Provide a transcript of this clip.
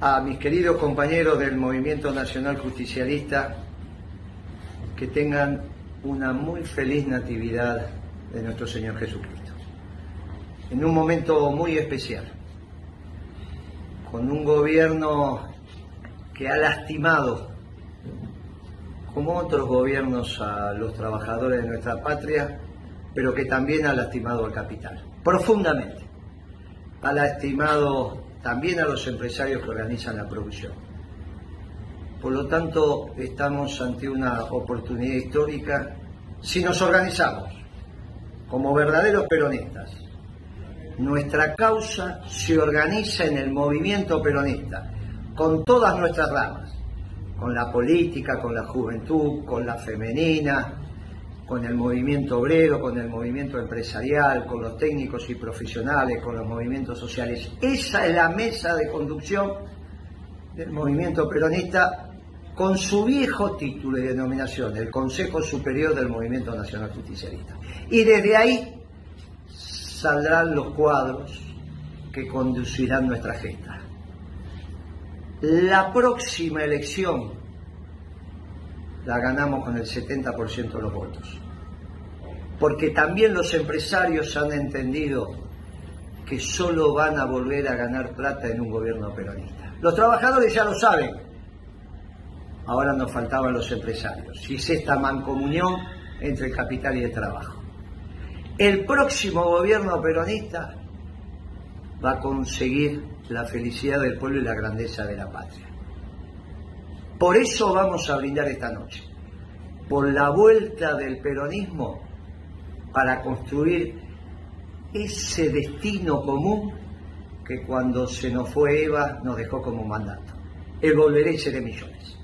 a mis queridos compañeros del Movimiento Nacional Justicialista que tengan una muy feliz Natividad de nuestro Señor Jesucristo. En un momento muy especial, con un gobierno que ha lastimado, como otros gobiernos, a los trabajadores de nuestra patria, pero que también ha lastimado al capital, profundamente. Ha lastimado también a los empresarios que organizan la producción. Por lo tanto, estamos ante una oportunidad histórica si nos organizamos como verdaderos peronistas. Nuestra causa se organiza en el movimiento peronista, con todas nuestras ramas, con la política, con la juventud, con la femenina, con el movimiento obrero, con el movimiento empresarial, con los técnicos y profesionales, con los movimientos sociales. Esa es la mesa de conducción del movimiento peronista con su viejo título y denominación, el Consejo Superior del Movimiento Nacional Justicialista. Y desde ahí saldrán los cuadros que conducirán nuestra gesta. La próxima elección la ganamos con el 70% de los votos. Porque también los empresarios han entendido que solo van a volver a ganar plata en un gobierno peronista. Los trabajadores ya lo saben. Ahora nos faltaban los empresarios. Y es esta mancomunión entre el capital y el trabajo. El próximo gobierno peronista va a conseguir la felicidad del pueblo y la grandeza de la patria. Por eso vamos a brindar esta noche, por la vuelta del peronismo para construir ese destino común que cuando se nos fue Eva nos dejó como mandato. El volveré de millones.